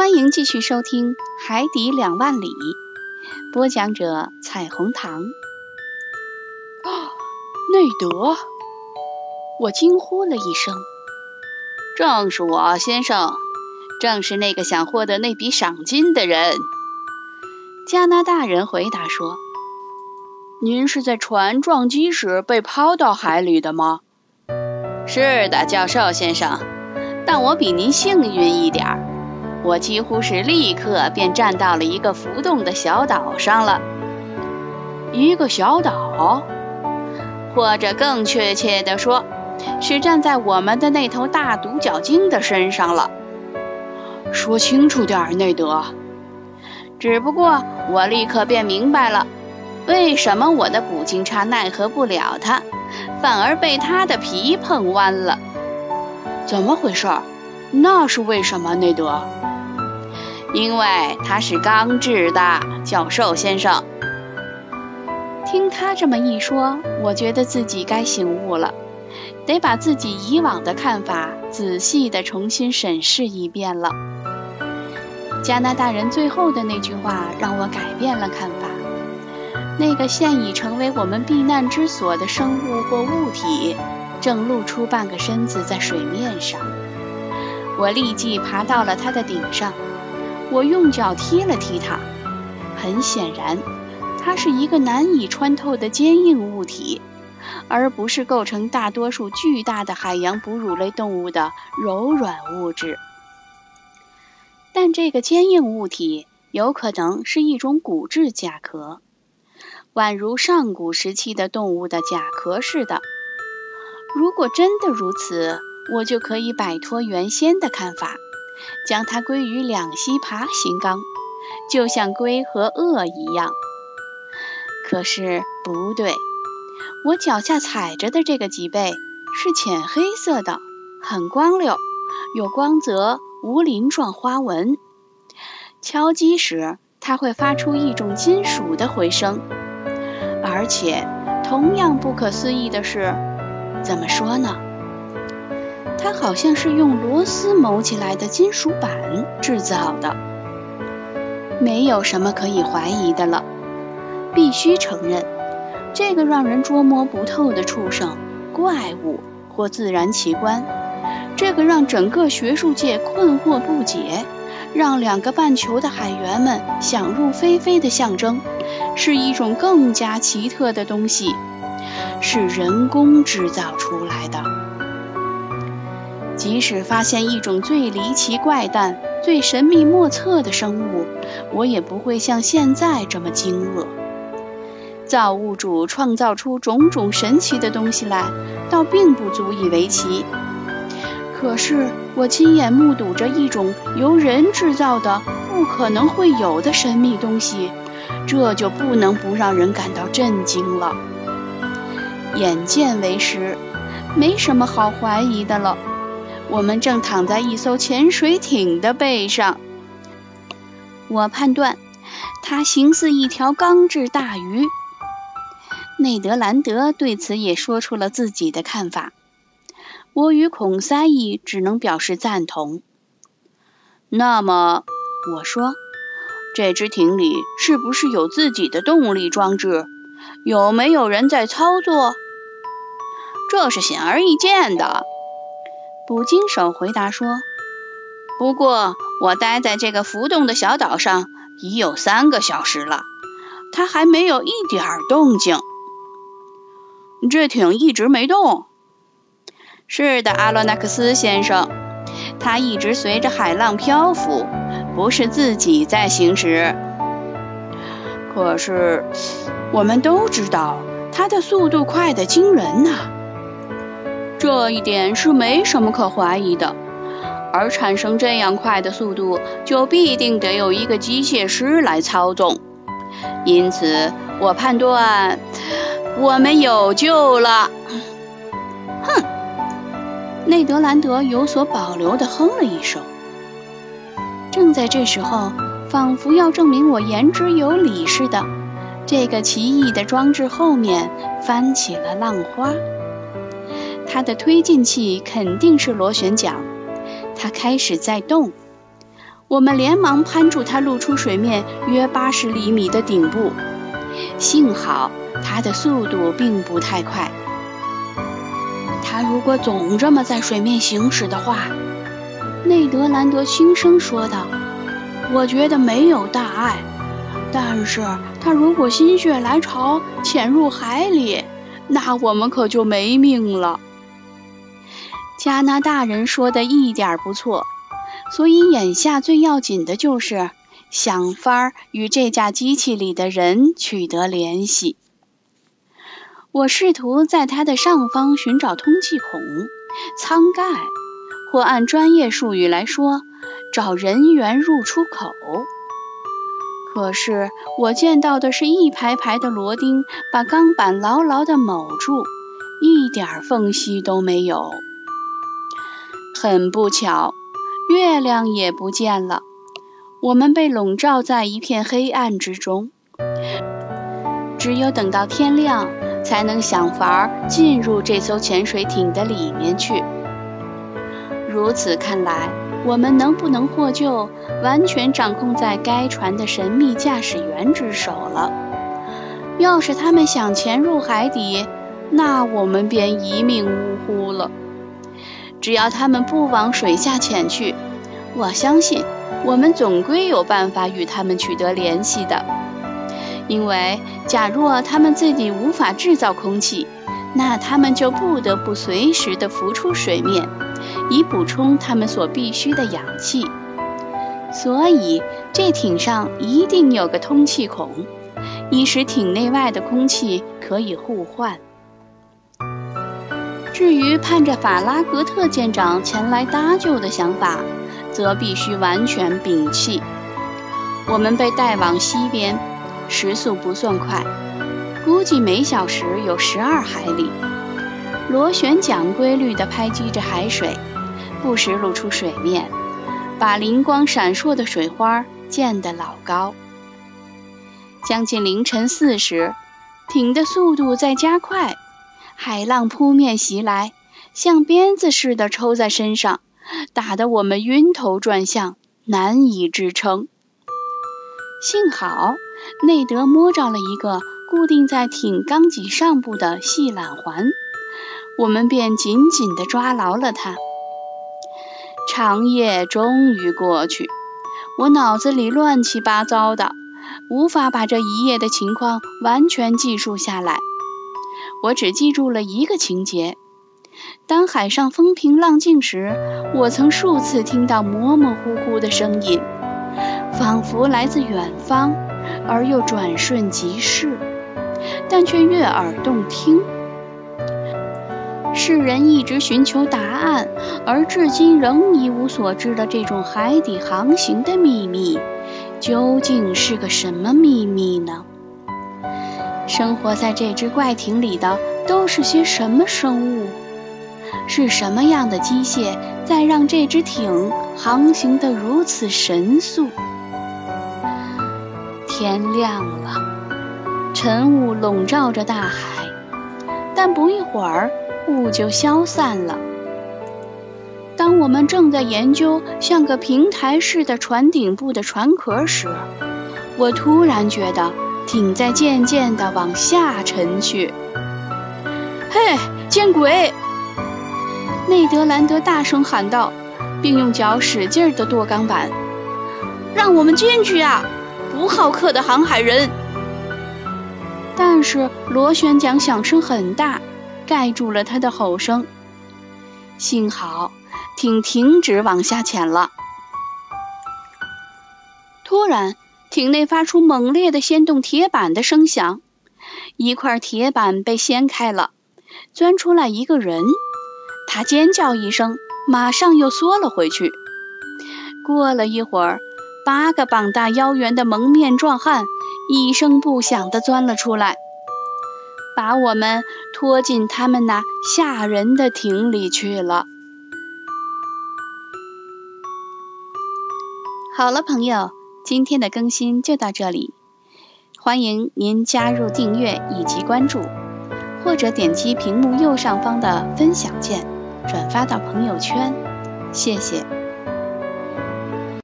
欢迎继续收听《海底两万里》，播讲者：彩虹糖。内德！我惊呼了一声。正是我，先生，正是那个想获得那笔赏金的人。加拿大人回答说：“您是在船撞击时被抛到海里的吗？”“是的，教授先生，但我比您幸运一点儿。”我几乎是立刻便站到了一个浮动的小岛上了。一个小岛，或者更确切的说，是站在我们的那头大独角鲸的身上了。说清楚点，内德。只不过我立刻便明白了，为什么我的捕鲸叉奈何不了它，反而被它的皮碰弯了。怎么回事？那是为什么，内德？因为它是钢制的，教授先生。听他这么一说，我觉得自己该醒悟了，得把自己以往的看法仔细的重新审视一遍了。加拿大人最后的那句话让我改变了看法。那个现已成为我们避难之所的生物或物体，正露出半个身子在水面上。我立即爬到了它的顶上。我用脚踢了踢它，很显然，它是一个难以穿透的坚硬物体，而不是构成大多数巨大的海洋哺乳类动物的柔软物质。但这个坚硬物体有可能是一种骨质甲壳，宛如上古时期的动物的甲壳似的。如果真的如此，我就可以摆脱原先的看法。将它归于两栖爬行纲，就像龟和鳄一样。可是不对，我脚下踩着的这个脊背是浅黑色的，很光溜，有光泽，无鳞状花纹。敲击时，它会发出一种金属的回声。而且，同样不可思议的是，怎么说呢？它好像是用螺丝铆起来的金属板制造的，没有什么可以怀疑的了。必须承认，这个让人捉摸不透的畜生、怪物或自然奇观，这个让整个学术界困惑不解、让两个半球的海员们想入非非的象征，是一种更加奇特的东西，是人工制造出来的。即使发现一种最离奇怪诞、最神秘莫测的生物，我也不会像现在这么惊愕。造物主创造出种种神奇的东西来，倒并不足以为奇。可是我亲眼目睹着一种由人制造的、不可能会有的神秘东西，这就不能不让人感到震惊了。眼见为实，没什么好怀疑的了。我们正躺在一艘潜水艇的背上，我判断它形似一条钢制大鱼。内德兰德对此也说出了自己的看法，我与孔塞义只能表示赞同。那么，我说，这只艇里是不是有自己的动力装置？有没有人在操作？这是显而易见的。捕鲸手回答说：“不过，我待在这个浮动的小岛上已有三个小时了，它还没有一点动静。这艇一直没动。”“是的，阿罗纳克斯先生，它一直随着海浪漂浮，不是自己在行驶。可是，我们都知道它的速度快得惊人呐。”这一点是没什么可怀疑的，而产生这样快的速度，就必定得有一个机械师来操纵。因此，我判断我们有救了。哼！内德兰德有所保留地哼了一声。正在这时候，仿佛要证明我言之有理似的，这个奇异的装置后面翻起了浪花。它的推进器肯定是螺旋桨，它开始在动。我们连忙攀住它露出水面约八十厘米的顶部，幸好它的速度并不太快。它如果总这么在水面行驶的话，内德兰德轻声说道：“我觉得没有大碍。但是，它如果心血来潮潜入海里，那我们可就没命了。”加拿大人说的一点不错，所以眼下最要紧的就是想法与这架机器里的人取得联系。我试图在它的上方寻找通气孔、舱盖，或按专业术语来说，找人员入出口。可是我见到的是一排排的螺钉，把钢板牢牢地铆住，一点缝隙都没有。很不巧，月亮也不见了。我们被笼罩在一片黑暗之中，只有等到天亮，才能想法儿进入这艘潜水艇的里面去。如此看来，我们能不能获救，完全掌控在该船的神秘驾驶员之手了。要是他们想潜入海底，那我们便一命呜呼了。只要他们不往水下潜去，我相信我们总归有办法与他们取得联系的。因为假若他们自己无法制造空气，那他们就不得不随时的浮出水面，以补充他们所必需的氧气。所以这艇上一定有个通气孔，以使艇内外的空气可以互换。至于盼着法拉格特舰长前来搭救的想法，则必须完全摒弃。我们被带往西边，时速不算快，估计每小时有十二海里。螺旋桨规律地拍击着海水，不时露出水面，把灵光闪烁的水花溅得老高。将近凌晨四时，艇的速度在加快。海浪扑面袭来，像鞭子似的抽在身上，打得我们晕头转向，难以支撑。幸好内德摸着了一个固定在艇钢脊上部的细缆环，我们便紧紧地抓牢了它。长夜终于过去，我脑子里乱七八糟的，无法把这一夜的情况完全记述下来。我只记住了一个情节：当海上风平浪静时，我曾数次听到模模糊糊的声音，仿佛来自远方，而又转瞬即逝，但却悦耳动听。世人一直寻求答案，而至今仍一无所知的这种海底航行的秘密，究竟是个什么秘密呢？生活在这只怪艇里的都是些什么生物？是什么样的机械在让这只艇航行得如此神速？天亮了，晨雾笼罩着大海，但不一会儿雾就消散了。当我们正在研究像个平台似的船顶部的船壳时，我突然觉得。艇在渐渐地往下沉去。嘿，见鬼！内德兰德大声喊道，并用脚使劲地跺钢板。让我们进去啊，不好客的航海人！但是螺旋桨响声很大，盖住了他的吼声。幸好艇停止往下潜了。突然。艇内发出猛烈的掀动铁板的声响，一块铁板被掀开了，钻出来一个人。他尖叫一声，马上又缩了回去。过了一会儿，八个膀大腰圆的蒙面壮汉一声不响地钻了出来，把我们拖进他们那吓人的艇里去了。好了，朋友。今天的更新就到这里，欢迎您加入订阅以及关注，或者点击屏幕右上方的分享键，转发到朋友圈，谢谢。